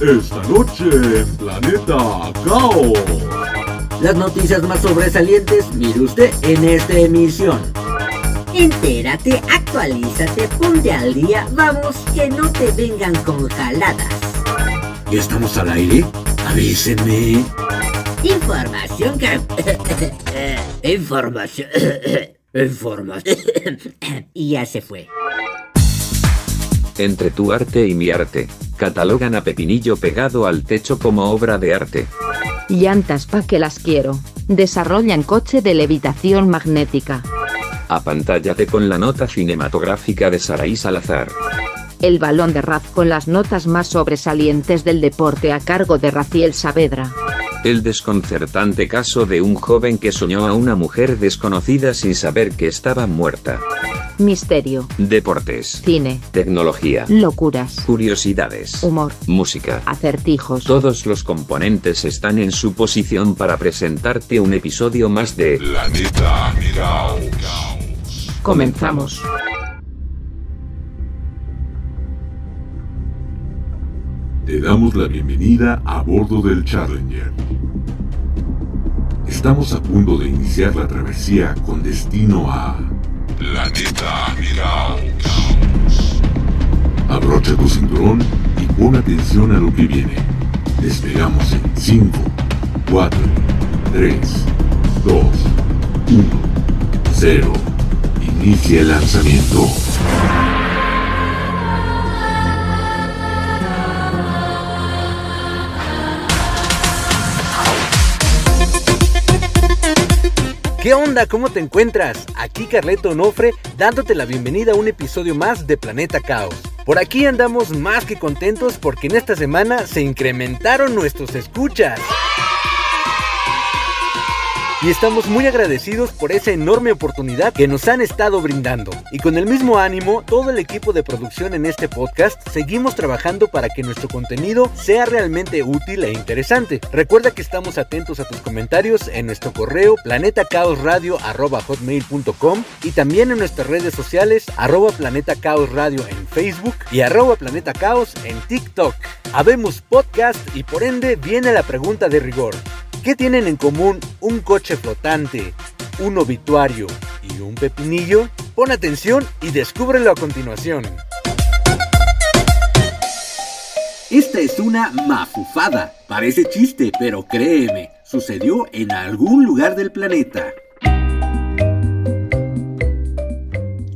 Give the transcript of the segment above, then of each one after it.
Esta noche en Planeta Caos. Las noticias más sobresalientes, mire usted en esta emisión. Entérate, actualízate, ponte al día, vamos, que no te vengan con jaladas. ¿Ya estamos al aire? Avísenme. Información que... Información... Información... y ya se fue. Entre tu arte y mi arte, catalogan a Pepinillo pegado al techo como obra de arte. Llantas pa' que las quiero. Desarrollan coche de levitación magnética. Apantállate con la nota cinematográfica de Saraí Salazar. El balón de Raz con las notas más sobresalientes del deporte a cargo de Raciel Saavedra. El desconcertante caso de un joven que soñó a una mujer desconocida sin saber que estaba muerta. Misterio. Deportes. Cine. Tecnología. Locuras. Curiosidades. Humor. Música. Acertijos. Todos los componentes están en su posición para presentarte un episodio más de Planeta. Comenzamos. Te damos la bienvenida a bordo del Challenger. Estamos a punto de iniciar la travesía con destino a Planeta Caos. Abrocha tu cinturón y pon atención a lo que viene. Despegamos en 5, 4, 3, 2, 1, 0. Inicia el lanzamiento. ¿Qué onda? ¿Cómo te encuentras? Aquí Carleto Onofre dándote la bienvenida a un episodio más de Planeta Caos. Por aquí andamos más que contentos porque en esta semana se incrementaron nuestros escuchas. Y estamos muy agradecidos por esa enorme oportunidad que nos han estado brindando. Y con el mismo ánimo, todo el equipo de producción en este podcast seguimos trabajando para que nuestro contenido sea realmente útil e interesante. Recuerda que estamos atentos a tus comentarios en nuestro correo planetacaosradio.com y también en nuestras redes sociales arroba en Facebook y arroba en TikTok. Habemos podcast y por ende viene la pregunta de rigor. ¿Qué tienen en común un coche flotante, un obituario y un pepinillo? Pon atención y descúbrelo a continuación. Esta es una mafufada. Parece chiste, pero créeme, sucedió en algún lugar del planeta.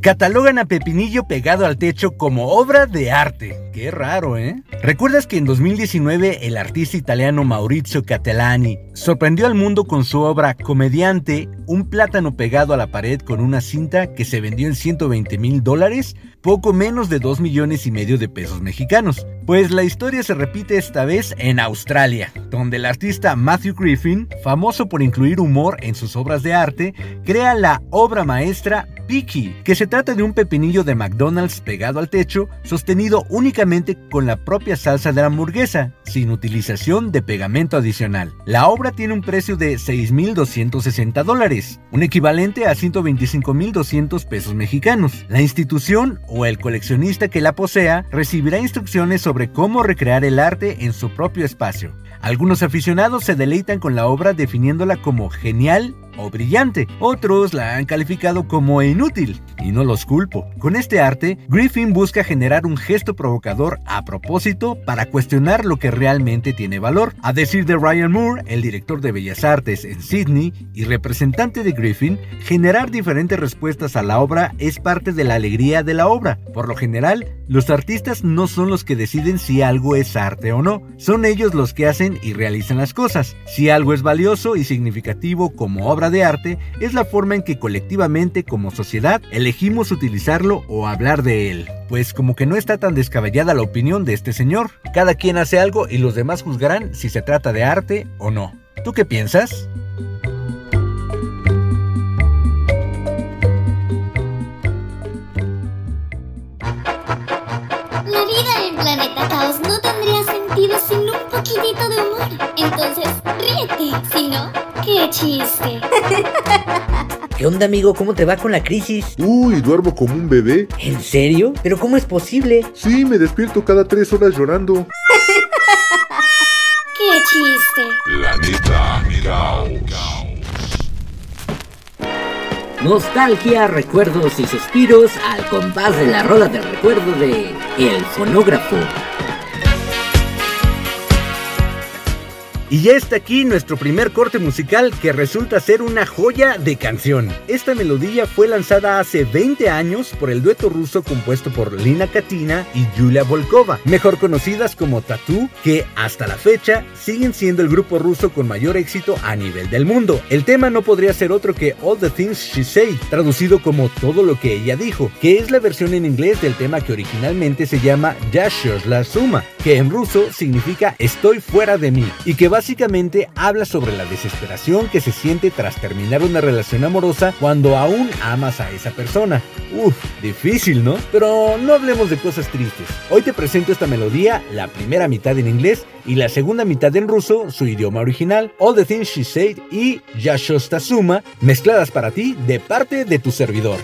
Catalogan a Pepinillo pegado al techo como obra de arte. Qué raro, ¿eh? ¿Recuerdas que en 2019 el artista italiano Maurizio Catellani sorprendió al mundo con su obra Comediante, un plátano pegado a la pared con una cinta que se vendió en 120 mil dólares, poco menos de 2 millones y medio de pesos mexicanos? Pues la historia se repite esta vez en Australia, donde el artista Matthew Griffin, famoso por incluir humor en sus obras de arte, crea la obra maestra Picky, que se trata de un pepinillo de McDonald's pegado al techo, sostenido únicamente con la propia salsa de la hamburguesa, sin utilización de pegamento adicional. La obra tiene un precio de 6.260 dólares, un equivalente a 125.200 pesos mexicanos. La institución o el coleccionista que la posea recibirá instrucciones sobre cómo recrear el arte en su propio espacio. Algunos aficionados se deleitan con la obra definiéndola como genial o brillante. Otros la han calificado como inútil, y no los culpo. Con este arte, Griffin busca generar un gesto provocador a propósito para cuestionar lo que realmente tiene valor. A decir de Ryan Moore, el director de Bellas Artes en Sydney y representante de Griffin, generar diferentes respuestas a la obra es parte de la alegría de la obra. Por lo general, los artistas no son los que deciden si algo es arte o no, son ellos los que hacen y realizan las cosas. Si algo es valioso y significativo como obra de arte, es la forma en que colectivamente como sociedad elegimos utilizarlo o hablar de él. Pues como que no está tan descabellada la opinión de este señor. Cada quien hace algo y los demás juzgarán si se trata de arte o no. ¿Tú qué piensas? La vida en Planeta Caos no tendría sentido sin un poquitito de humor. Entonces, ríete. Si no, qué chiste. ¿Qué onda, amigo? ¿Cómo te va con la crisis? Uy, duermo como un bebé. ¿En serio? ¿Pero cómo es posible? Sí, me despierto cada tres horas llorando. ¡Qué chiste! Planeta Caos. Nostalgia, recuerdos y suspiros al compás de la rola del recuerdo de El Fonógrafo. Y ya está aquí nuestro primer corte musical que resulta ser una joya de canción. Esta melodía fue lanzada hace 20 años por el dueto ruso compuesto por Lina Katina y Yulia Volkova, mejor conocidas como Tattoo, que hasta la fecha siguen siendo el grupo ruso con mayor éxito a nivel del mundo. El tema no podría ser otro que All the Things She Said, traducido como todo lo que ella dijo, que es la versión en inglés del tema que originalmente se llama la Suma, que en ruso significa estoy fuera de mí, y que básicamente habla sobre la desesperación que se siente tras terminar una relación amorosa cuando aún amas a esa persona. Uf, difícil, ¿no? Pero no hablemos de cosas tristes. Hoy te presento esta melodía, la primera mitad en inglés y la segunda mitad en ruso, su idioma original, All the Things She Said y Suma, mezcladas para ti de parte de tu servidor.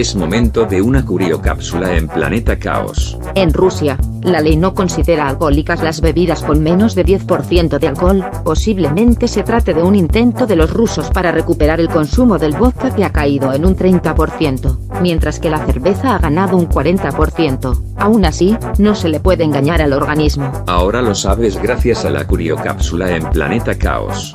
Es momento de una curiocápsula en Planeta Caos. En Rusia, la ley no considera alcohólicas las bebidas con menos de 10% de alcohol, posiblemente se trate de un intento de los rusos para recuperar el consumo del vodka que ha caído en un 30%, mientras que la cerveza ha ganado un 40%. Aún así, no se le puede engañar al organismo. Ahora lo sabes gracias a la curiocápsula en Planeta Caos.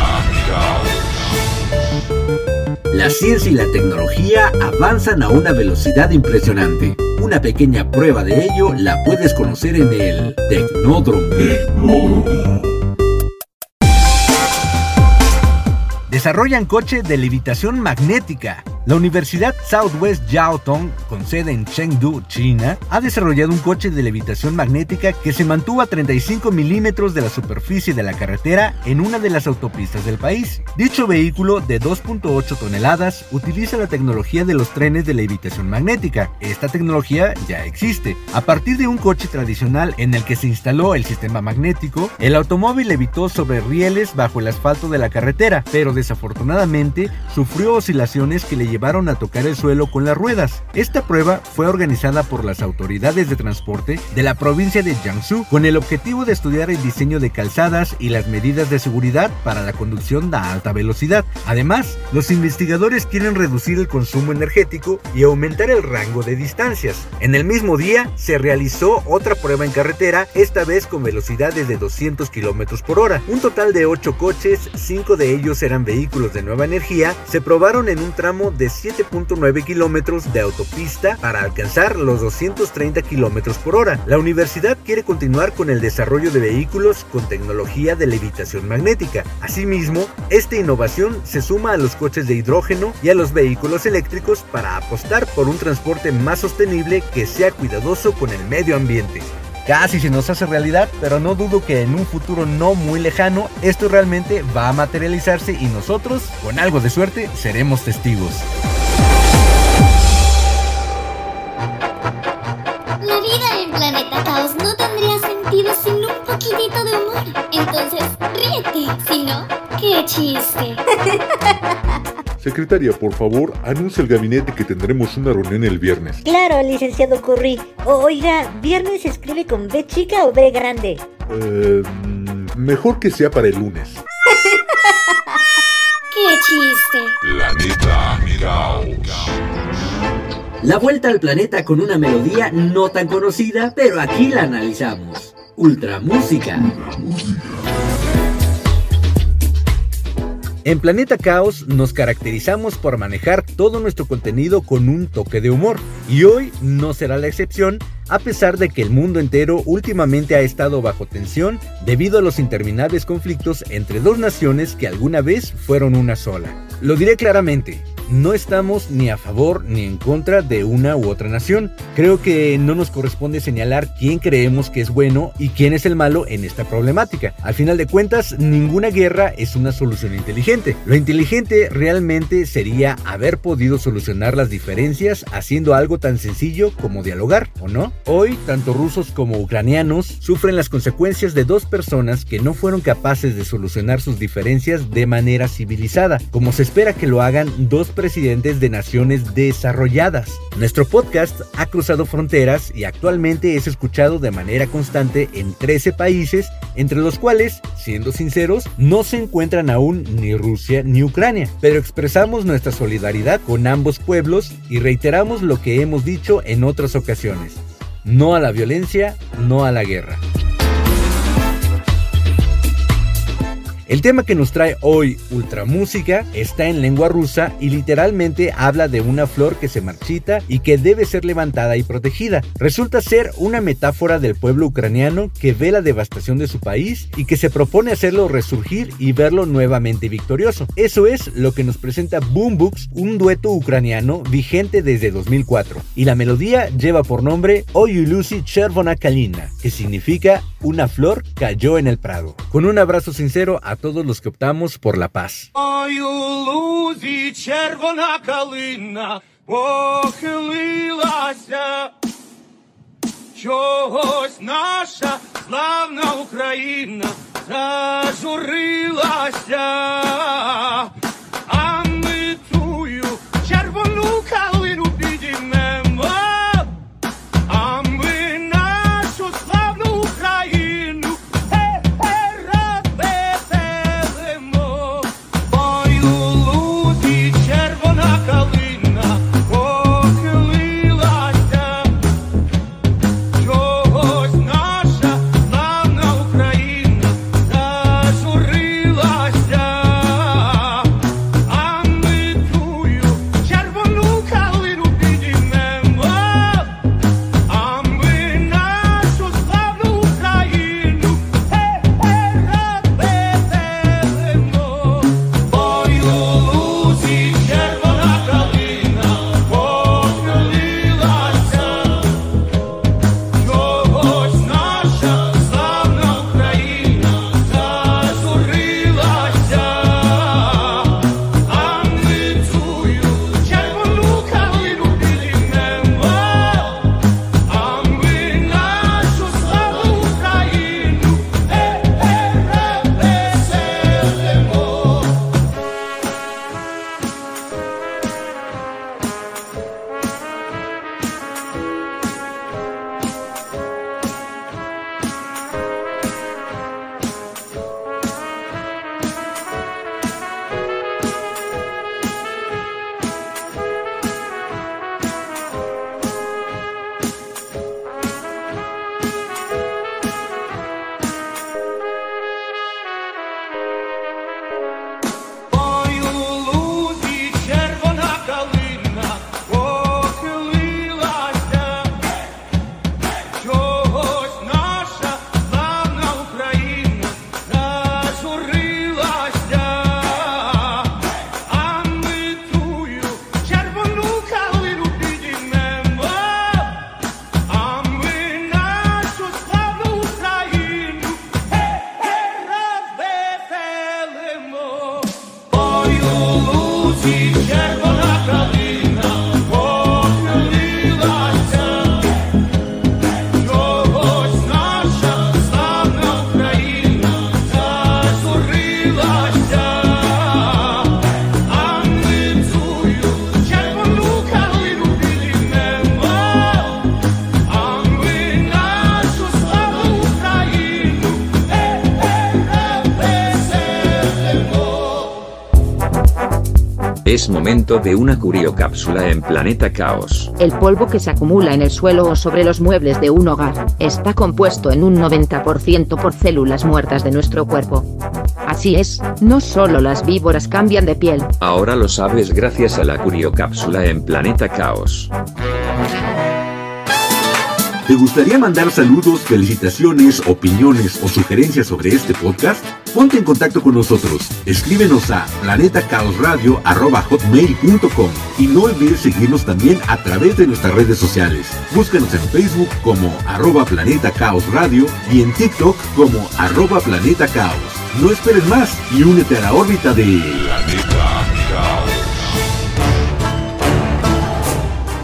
La ciencia y la tecnología avanzan a una velocidad impresionante. Una pequeña prueba de ello la puedes conocer en el Tecnódromo. Desarrollan coche de levitación magnética. La Universidad Southwest Jiaotong, con sede en Chengdu, China, ha desarrollado un coche de levitación magnética que se mantuvo a 35 milímetros de la superficie de la carretera en una de las autopistas del país. Dicho vehículo de 2.8 toneladas utiliza la tecnología de los trenes de levitación magnética. Esta tecnología ya existe. A partir de un coche tradicional en el que se instaló el sistema magnético, el automóvil levitó sobre rieles bajo el asfalto de la carretera, pero desafortunadamente sufrió oscilaciones que le llevaron a tocar el suelo con las ruedas. Esta prueba fue organizada por las autoridades de transporte de la provincia de Jiangsu con el objetivo de estudiar el diseño de calzadas y las medidas de seguridad para la conducción a alta velocidad. Además, los investigadores quieren reducir el consumo energético y aumentar el rango de distancias. En el mismo día se realizó otra prueba en carretera, esta vez con velocidades de 200 km por hora. Un total de 8 coches, 5 de ellos eran vehículos de nueva energía, se probaron en un tramo de 7.9 kilómetros de autopista para alcanzar los 230 kilómetros por hora. La universidad quiere continuar con el desarrollo de vehículos con tecnología de levitación magnética. Asimismo, esta innovación se suma a los coches de hidrógeno y a los vehículos eléctricos para apostar por un transporte más sostenible que sea cuidadoso con el medio ambiente. Casi se nos hace realidad, pero no dudo que en un futuro no muy lejano esto realmente va a materializarse y nosotros, con algo de suerte, seremos testigos. La vida en Planeta Caos no tendría sentido sin un poquitito de humor. Entonces, ríete. Si no, qué chiste. Secretaria, por favor, anuncia al gabinete que tendremos una reunión el viernes. Claro, licenciado Curry. O- Oiga, ¿viernes se escribe con B chica o B grande? Eh, mejor que sea para el lunes. Qué chiste. Planeta. La vuelta al planeta con una melodía no tan conocida, pero aquí la analizamos. Ultra Música. En Planeta Caos nos caracterizamos por manejar todo nuestro contenido con un toque de humor, y hoy no será la excepción, a pesar de que el mundo entero últimamente ha estado bajo tensión debido a los interminables conflictos entre dos naciones que alguna vez fueron una sola. Lo diré claramente, no estamos ni a favor ni en contra de una u otra nación. Creo que no nos corresponde señalar quién creemos que es bueno y quién es el malo en esta problemática. Al final de cuentas, ninguna guerra es una solución inteligente. Lo inteligente realmente sería haber podido solucionar las diferencias haciendo algo tan sencillo como dialogar, ¿o no? Hoy, tanto rusos como ucranianos sufren las consecuencias de dos personas que no fueron capaces de solucionar sus diferencias de manera civilizada, como se espera que lo hagan dos presidentes de naciones desarrolladas. Nuestro podcast ha cruzado fronteras y actualmente es escuchado de manera constante en 13 países, entre los cuales, siendo sinceros, no se encuentran aún ni Rusia ni Ucrania, pero expresamos nuestra solidaridad con ambos pueblos y reiteramos lo que hemos dicho en otras ocasiones. No a la violencia, no a la guerra. El tema que nos trae hoy Ultramúsica está en lengua rusa y literalmente habla de una flor que se marchita y que debe ser levantada y protegida. Resulta ser una metáfora del pueblo ucraniano que ve la devastación de su país y que se propone hacerlo resurgir y verlo nuevamente victorioso. Eso es lo que nos presenta Boom Books, un dueto ucraniano vigente desde 2004. Y la melodía lleva por nombre Oyulusi Chervona Kalina, que significa una flor cayó en el prado. Con un abrazo sincero a todos los que optamos por la paz. Ой, у лузі червона калина похилилася. Чогось наша славна Україна зажурилася. φύγει momento de una curiocápsula en Planeta Caos. El polvo que se acumula en el suelo o sobre los muebles de un hogar está compuesto en un 90% por células muertas de nuestro cuerpo. Así es, no solo las víboras cambian de piel, Ahora lo sabes gracias a la curiocápsula en Planeta Caos. ¿Te gustaría mandar saludos, felicitaciones, opiniones o sugerencias sobre este podcast? Ponte en contacto con nosotros. Escríbenos a planetacaosradio.com y no olvides seguirnos también a través de nuestras redes sociales. Búscanos en Facebook como arroba Planeta Radio y en TikTok como arroba Planeta Caos. No esperes más y únete a la órbita de Planeta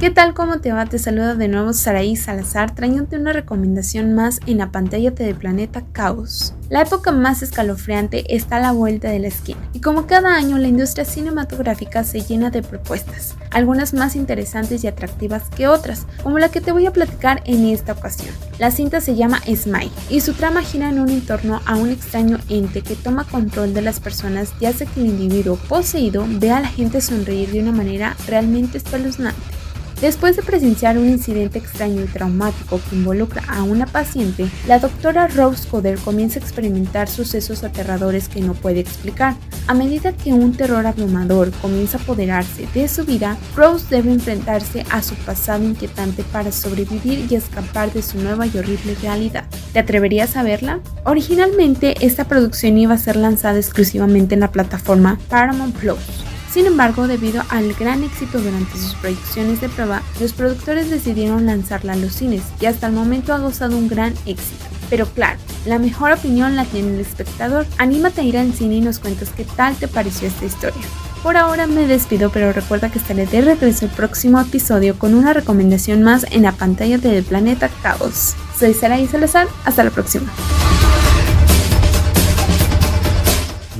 ¿Qué tal? ¿Cómo te va? Te saluda de nuevo Saraí Salazar trayéndote una recomendación más en la pantalla de Planeta Caos. La época más escalofriante está a la vuelta de la esquina y como cada año la industria cinematográfica se llena de propuestas, algunas más interesantes y atractivas que otras, como la que te voy a platicar en esta ocasión. La cinta se llama Smile y su trama gira en un entorno a un extraño ente que toma control de las personas y hace que el individuo poseído vea a la gente sonreír de una manera realmente espeluznante. Después de presenciar un incidente extraño y traumático que involucra a una paciente, la doctora Rose Coder comienza a experimentar sucesos aterradores que no puede explicar. A medida que un terror abrumador comienza a apoderarse de su vida, Rose debe enfrentarse a su pasado inquietante para sobrevivir y escapar de su nueva y horrible realidad. ¿Te atreverías a verla? Originalmente, esta producción iba a ser lanzada exclusivamente en la plataforma Paramount Plus. Sin embargo, debido al gran éxito durante sus proyecciones de prueba, los productores decidieron lanzarla a los cines y hasta el momento ha gozado un gran éxito. Pero claro, la mejor opinión la tiene el espectador. Anímate a ir al cine y nos cuentas qué tal te pareció esta historia. Por ahora me despido, pero recuerda que estaré de regreso el próximo episodio con una recomendación más en la pantalla del planeta Caos. Soy Saraí Salazar, hasta la próxima.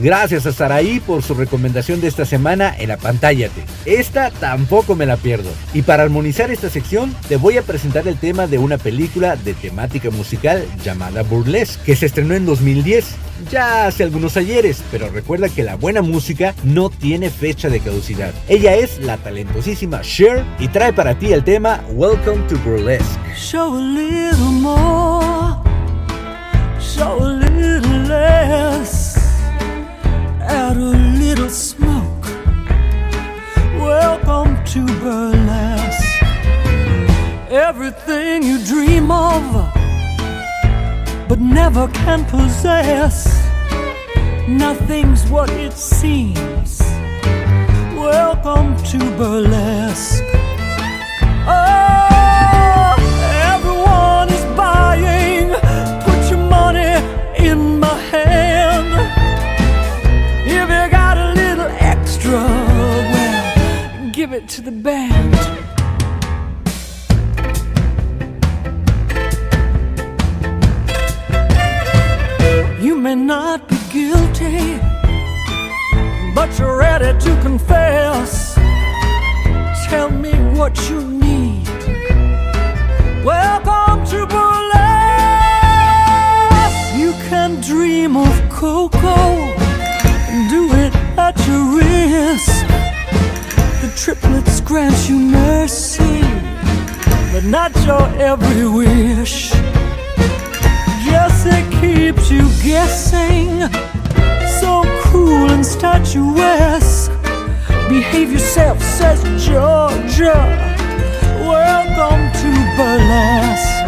Gracias a Saraí por su recomendación de esta semana en la Pantállate. Esta tampoco me la pierdo. Y para armonizar esta sección, te voy a presentar el tema de una película de temática musical llamada Burlesque, que se estrenó en 2010. Ya hace algunos ayeres, pero recuerda que la buena música no tiene fecha de caducidad. Ella es la talentosísima Cher y trae para ti el tema Welcome to Burlesque. Show a little more, show a little less, a little smoke. Welcome to burlesque. Everything you dream of, but never can possess. Nothing's what it seems. Welcome to burlesque. Oh, to the band. You may not be guilty, but you're ready to confess. Tell me what you need. Welcome to burlesque. You can dream of cocoa triplets grant you mercy, but not your every wish. Yes, it keeps you guessing. So cruel and statuesque. Behave yourself, says Georgia. Welcome to burlesque.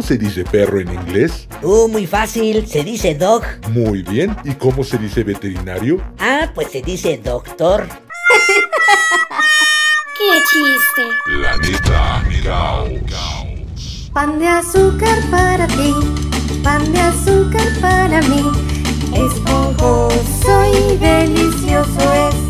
¿Cómo se dice perro en inglés? Uh, muy fácil, se dice dog. Muy bien, ¿y cómo se dice veterinario? Ah, pues se dice doctor. ¡Qué chiste! La neta Miau. Pan de azúcar para ti, pan de azúcar para mí. Esponjoso y delicioso es.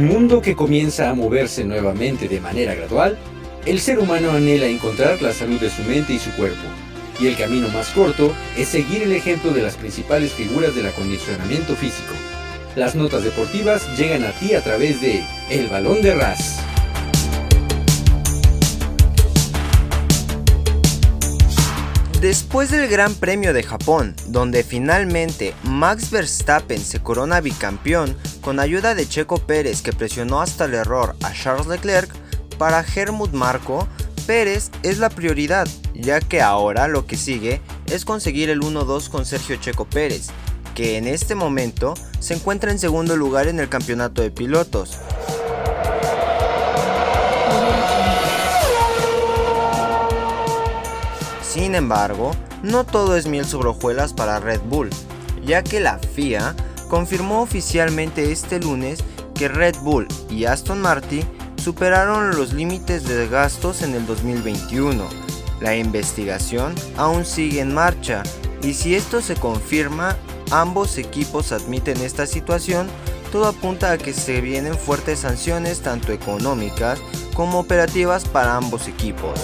Un mundo que comienza a moverse nuevamente de manera gradual, el ser humano anhela encontrar la salud de su mente y su cuerpo, y el camino más corto es seguir el ejemplo de las principales figuras del acondicionamiento físico. Las notas deportivas llegan a ti a través de El Balón de Ras. Después del Gran Premio de Japón, donde finalmente Max Verstappen se corona bicampeón con ayuda de Checo Pérez que presionó hasta el error a Charles Leclerc, para Helmut Marko, Pérez es la prioridad, ya que ahora lo que sigue es conseguir el 1-2 con Sergio Checo Pérez, que en este momento se encuentra en segundo lugar en el campeonato de pilotos. Sin embargo, no todo es miel sobre hojuelas para Red Bull, ya que la FIA confirmó oficialmente este lunes que Red Bull y Aston Martin superaron los límites de gastos en el 2021. La investigación aún sigue en marcha y si esto se confirma, ambos equipos admiten esta situación, todo apunta a que se vienen fuertes sanciones tanto económicas como operativas para ambos equipos.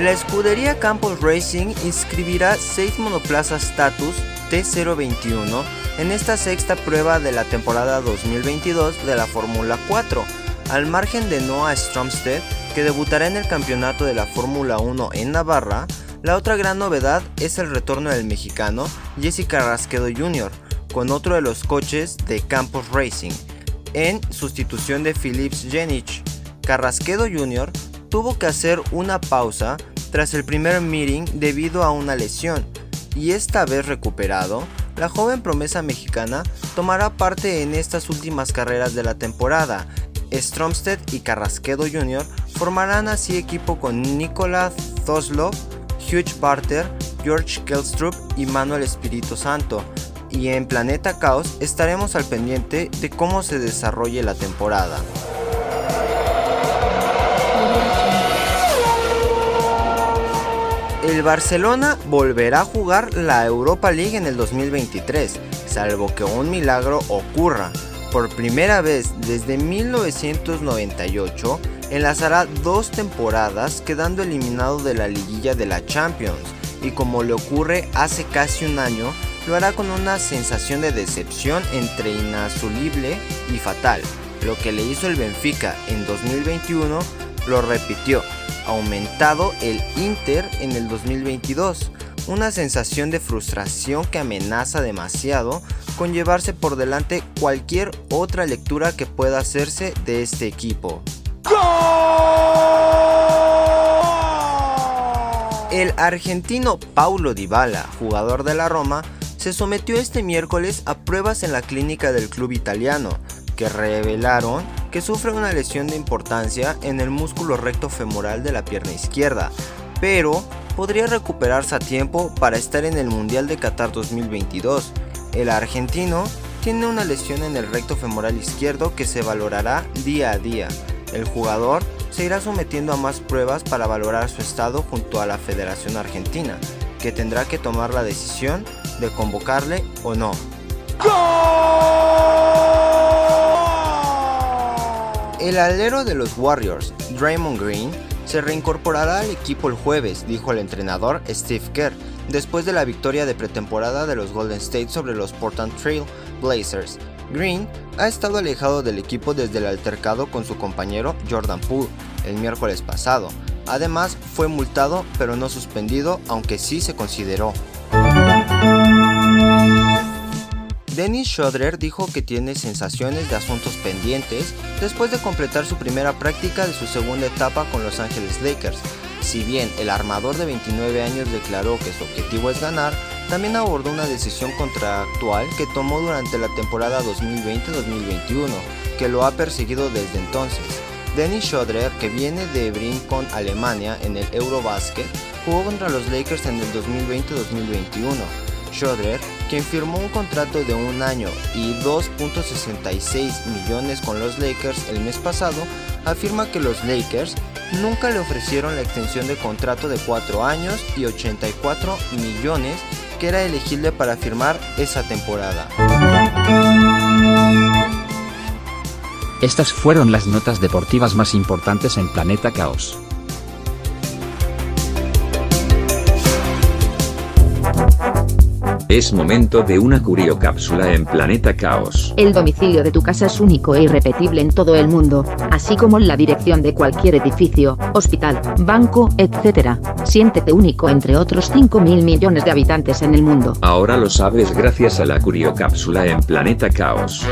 La escudería Campos Racing inscribirá 6 monoplazas Status T021 en esta sexta prueba de la temporada 2022 de la Fórmula 4, al margen de Noah Stromstead, que debutará en el campeonato de la Fórmula 1 en Navarra. La otra gran novedad es el retorno del mexicano Jesse Carrasquedo Jr., con otro de los coches de Campos Racing, en sustitución de Philips Genich. Carrasquedo Jr. tuvo que hacer una pausa tras el primer meeting debido a una lesión, y esta vez recuperado, la joven promesa mexicana tomará parte en estas últimas carreras de la temporada. Stromstead y Carrasquedo Jr. formarán así equipo con Nicolás Zoslov, Hugh Barter, George Kelstrup y Manuel Espíritu Santo. Y en Planeta Caos estaremos al pendiente de cómo se desarrolle la temporada. El Barcelona volverá a jugar la Europa League en el 2023, salvo que un milagro ocurra. Por primera vez desde 1998, enlazará dos temporadas quedando eliminado de la liguilla de la Champions, y como le ocurre hace casi un año, lo hará con una sensación de decepción entre inasulible y fatal. Lo que le hizo el Benfica en 2021 lo repitió, aumentado el Inter en el 2022, una sensación de frustración que amenaza demasiado con llevarse por delante cualquier otra lectura que pueda hacerse de este equipo. El argentino Paulo Dybala, jugador de la Roma, se sometió este miércoles a pruebas en la clínica del club italiano, que revelaron que sufre una lesión de importancia en el músculo recto femoral de la pierna izquierda, pero podría recuperarse a tiempo para estar en el Mundial de Qatar 2022. El argentino tiene una lesión en el recto femoral izquierdo que se valorará día a día. El jugador se irá sometiendo a más pruebas para valorar su estado junto a la Federación Argentina, que tendrá que tomar la decisión de convocarle o no. El alero de los Warriors, Draymond Green, se reincorporará al equipo el jueves, dijo el entrenador Steve Kerr, después de la victoria de pretemporada de los Golden State sobre los Portland Trail Blazers. Green ha estado alejado del equipo desde el altercado con su compañero Jordan Poole el miércoles pasado. Además, fue multado pero no suspendido, aunque sí se consideró. Dennis Schroeder dijo que tiene sensaciones de asuntos pendientes después de completar su primera práctica de su segunda etapa con Los Angeles Lakers. Si bien el armador de 29 años declaró que su objetivo es ganar, también abordó una decisión contractual que tomó durante la temporada 2020-2021, que lo ha perseguido desde entonces. Dennis Schroeder, que viene de Brinkon, Alemania, en el Eurobasket, jugó contra los Lakers en el 2020-2021. Schroeder, quien firmó un contrato de un año y 2.66 millones con los Lakers el mes pasado, afirma que los Lakers nunca le ofrecieron la extensión de contrato de 4 años y 84 millones que era elegible para firmar esa temporada. Estas fueron las notas deportivas más importantes en Planeta Caos. Es momento de una curiocápsula en Planeta Caos. El domicilio de tu casa es único e irrepetible en todo el mundo, así como la dirección de cualquier edificio, hospital, banco, etc. Siéntete único entre otros 5 mil millones de habitantes en el mundo. Ahora lo sabes gracias a la curiocápsula en Planeta Caos.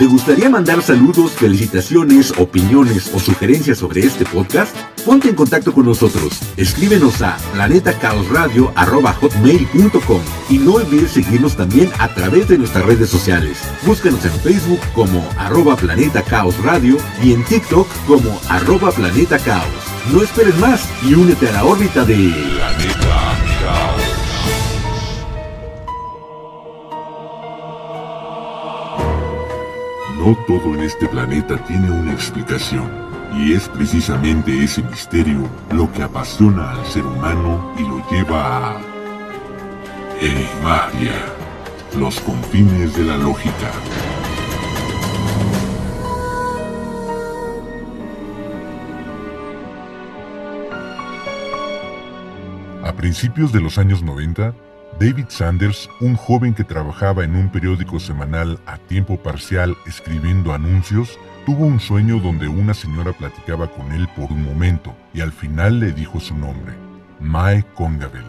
¿Te gustaría mandar saludos, felicitaciones, opiniones o sugerencias sobre este podcast? Ponte en contacto con nosotros. Escríbenos a planetacaosradio.com y no olvides seguirnos también a través de nuestras redes sociales. Búscanos en Facebook como arroba Planeta Radio y en TikTok como arroba Planeta Caos. No esperes más y únete a la órbita de Planeta Caos. No todo en este planeta tiene una explicación, y es precisamente ese misterio lo que apasiona al ser humano y lo lleva a Enigmatia, los confines de la lógica. A principios de los años 90, David Sanders, un joven que trabajaba en un periódico semanal a tiempo parcial escribiendo anuncios, tuvo un sueño donde una señora platicaba con él por un momento y al final le dijo su nombre, Mae Congabel.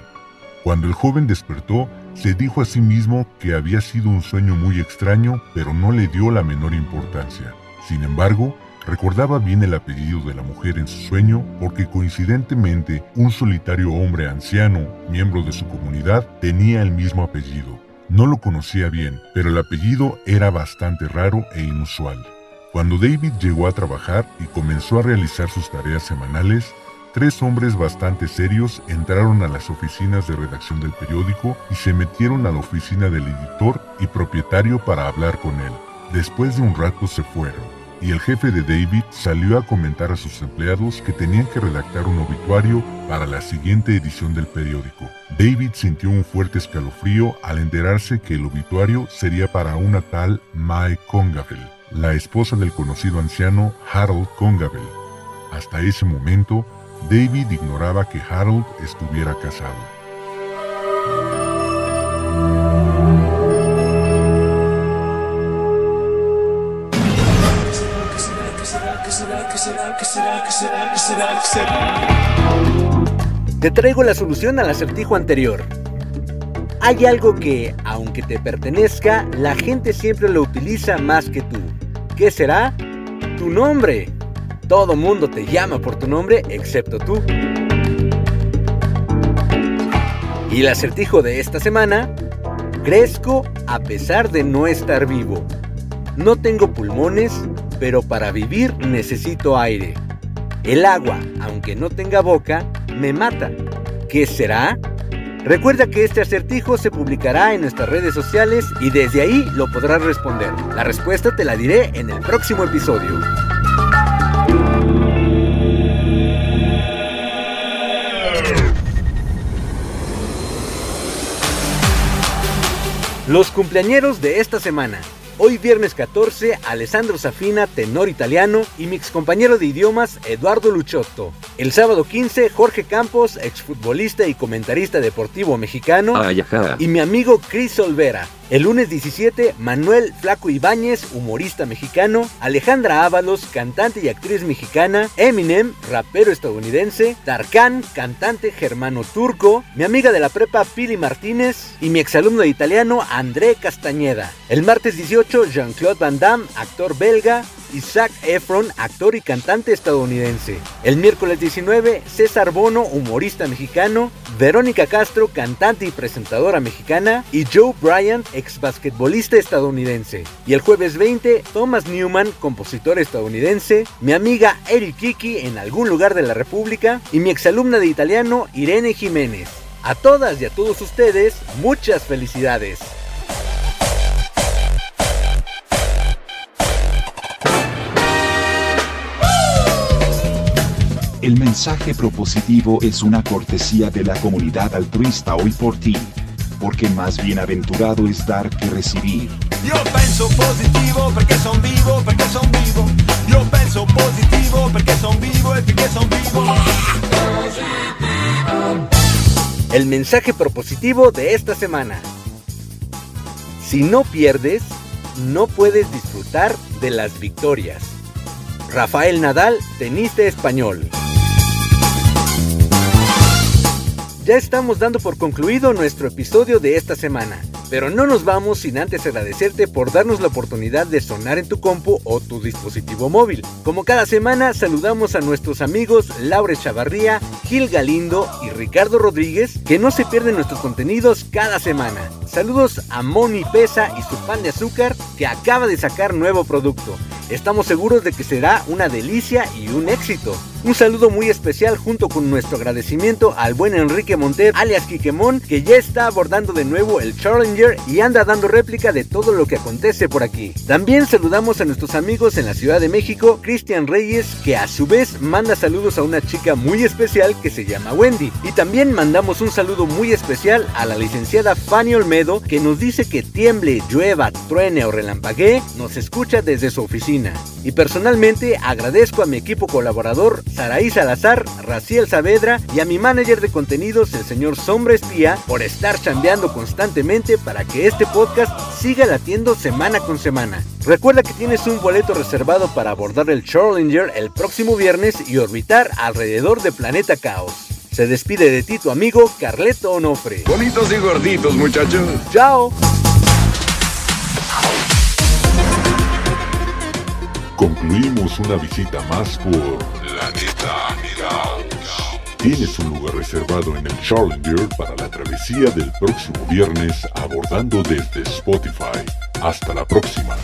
Cuando el joven despertó, se dijo a sí mismo que había sido un sueño muy extraño, pero no le dio la menor importancia. Sin embargo, recordaba bien el apellido de la mujer en su sueño porque coincidentemente un solitario hombre anciano, miembro de su comunidad, tenía el mismo apellido. No lo conocía bien, pero el apellido era bastante raro e inusual. Cuando David llegó a trabajar y comenzó a realizar sus tareas semanales, tres hombres bastante serios entraron a las oficinas de redacción del periódico y se metieron a la oficina del editor y propietario para hablar con él. Después de un rato se fueron y el jefe de David salió a comentar a sus empleados que tenían que redactar un obituario para la siguiente edición del periódico. David sintió un fuerte escalofrío al enterarse que el obituario sería para una tal Mae Congabel, la esposa del conocido anciano Harold Congabel. Hasta ese momento, David ignoraba que Harold estuviera casado. Te traigo la solución al acertijo anterior. Hay algo que, aunque te pertenezca, la gente siempre lo utiliza más que tú. ¿Qué será? Tu nombre. Todo mundo te llama por tu nombre excepto tú. Y el acertijo de esta semana, crezco a pesar de no estar vivo. No tengo pulmones, pero para vivir necesito aire. El agua, aunque no tenga boca, me mata. ¿Qué será? Recuerda que este acertijo se publicará en nuestras redes sociales y desde ahí lo podrás responder. La respuesta te la diré en el próximo episodio. Los cumpleañeros de esta semana. Hoy viernes 14, Alessandro Safina, tenor italiano, y mi excompañero de idiomas, Eduardo Luchotto. El sábado 15, Jorge Campos, exfutbolista y comentarista deportivo mexicano. Ay, ajá. Y mi amigo Chris Olvera. El lunes 17, Manuel Flaco Ibáñez, humorista mexicano, Alejandra Ábalos, cantante y actriz mexicana, Eminem, rapero estadounidense, Tarkan, cantante germano turco, mi amiga de la prepa Pili Martínez y mi exalumno de italiano André Castañeda. El martes 18, Jean-Claude Van Damme, actor belga, Isaac Efron, actor y cantante estadounidense. El miércoles 19, César Bono, humorista mexicano, Verónica Castro, cantante y presentadora mexicana, y Joe Bryant, ex basquetbolista estadounidense. Y el jueves 20, Thomas Newman, compositor estadounidense, mi amiga Eri Kiki en algún lugar de la República, y mi exalumna de italiano, Irene Jiménez. A todas y a todos ustedes, muchas felicidades. El mensaje propositivo es una cortesía de la comunidad altruista hoy por ti, porque más bienaventurado es dar que recibir. Io penso positivo perché son vivo, perché son vivo. Io penso positivo perché son vivo e perché son vivo. El mensaje propositivo de esta semana. Si no pierdes, no puedes disfrutar de las victorias. Rafael Nadal, tenista español. Ya estamos dando por concluido nuestro episodio de esta semana, pero no nos vamos sin antes agradecerte por darnos la oportunidad de sonar en tu compu o tu dispositivo móvil. Como cada semana, saludamos a nuestros amigos Laure Chavarría, Gil Galindo y Ricardo Rodríguez, que no se pierden nuestros contenidos cada semana. Saludos a Moni Pesa y su pan de azúcar, que acaba de sacar nuevo producto. Estamos seguros de que será una delicia y un éxito. Un saludo muy especial junto con nuestro agradecimiento al buen Enrique Monter, alias Quiquemón, que ya está abordando de nuevo el Challenger y anda dando réplica de todo lo que acontece por aquí. También saludamos a nuestros amigos en la Ciudad de México, Cristian Reyes, que a su vez manda saludos a una chica muy especial que se llama Wendy. Y también mandamos un saludo muy especial a la licenciada Fanny Olmedo, que nos dice que tiemble, llueva, truene o relampaguee, nos escucha desde su oficina. Y personalmente agradezco a mi equipo colaborador Saraí Salazar, Raciel Saavedra y a mi manager de contenidos, el señor Sombra Espía, por estar chambeando constantemente para que este podcast siga latiendo semana con semana. Recuerda que tienes un boleto reservado para abordar el Challenger el próximo viernes y orbitar alrededor de Planeta Caos. Se despide de ti tu amigo Carleto Onofre. Bonitos y gorditos, muchachos. ¡Chao! Concluimos una visita más por La Neta Tienes un lugar reservado en el Challenger para la travesía del próximo viernes abordando desde Spotify. Hasta la próxima.